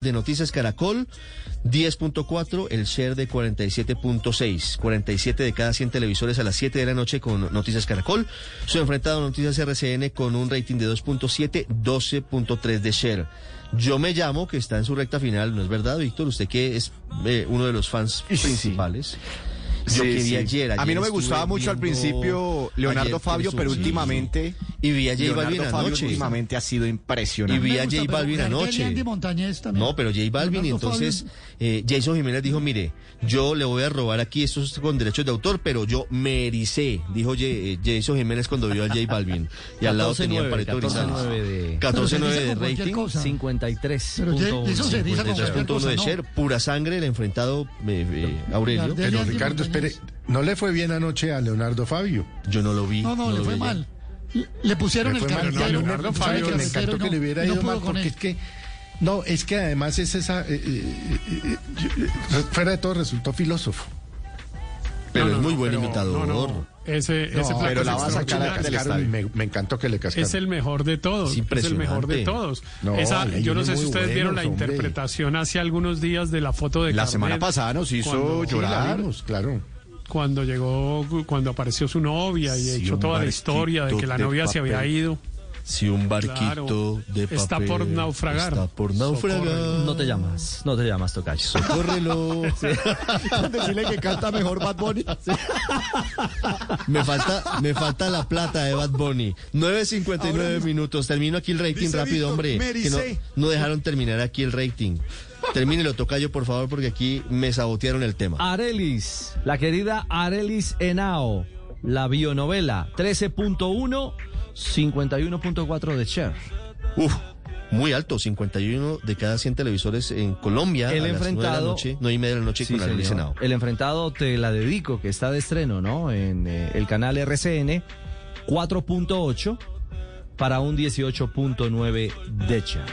de Noticias Caracol, 10.4, el share de 47.6, 47 de cada 100 televisores a las 7 de la noche con Noticias Caracol, su enfrentado Noticias RCN con un rating de 2.7, 12.3 de share. Yo me llamo, que está en su recta final, ¿no es verdad, Víctor? Usted que es eh, uno de los fans principales. Yo Sí, que vi sí. ayer, A mí no me gustaba mucho al principio Leonardo Fabio, pero últimamente Y vi a J Leonardo Balvin Fabio anoche. últimamente ha sido Y impresionante. vi Me a gusta, J Balvin anoche. Andy Montañez también. No, pero J Balvin, y entonces eh, Jason Jiménez dijo, mire, yo le voy a robar aquí estos con derechos de autor, pero yo me ericé, dijo J- eh, Jason Jiménez cuando vio a J Balvin. Y al lado tenía 14-9, Pareto Grisales. 14-9 de- 14-9 Pero se de dice con cualquier rating. cosa. 53. Pero Jay- eso se dice con cualquier 53.1 cosa, de ¿no? share, pura sangre el enfrentado eh, eh, Aurelio. Pero Ricardo, espere, no le fue bien anoche a Leonardo Fabio. Yo no lo vi. No, no, le fue vi mal. Le pusieron Le el mal, no, ¿sabe Fabio, el me encantó que No, le hubiera no ido mal porque él. es que no, es que además es esa eh, eh, eh, eh, fuera de todo resultó filósofo. Pero No, es no, muy no, buen pero- imitador. no, no. Ese, ese No, pero es la va a sacar del me, me encantó que le cascaron. Es el mejor de todos. Es Es, el mejor de todos. No, Esa, yo no sé si ustedes vieron la hombre. interpretación hace algunos días de la foto de La Carnet, semana pasada nos hizo cuando- Sí, la llorar. vimos, claro. Cuando llegó, cuando apareció su novia y Sí, echó un toda la historia de que la novia de se había ido. Si un barquito Claro. de papel Está por naufragar. Está por naufragar. Socórrelo. No te llamas, no te llamas Tocayo. Socórrelo. Decirle que canta mejor Bad Bunny. Me falta, me falta la plata de Bad Bunny. 9.59 minutos. Termino aquí el rating rápido, hombre. Que no dejaron terminar aquí el rating. Termínelo, Tocayo, por favor, porque aquí me sabotearon el tema. Arelis, la querida Arelis Henao, la bionovela, 13.1, 51.4 de share. Uf, muy alto, 51 de cada 100 televisores en Colombia. El a las nueve de la enfrentado- noche, 9 y media de la noche Sí, con. Henao. El enfrentado te la dedico, que está de estreno, ¿no? En eh, el canal RCN, 4.8 para un 18.9 de share.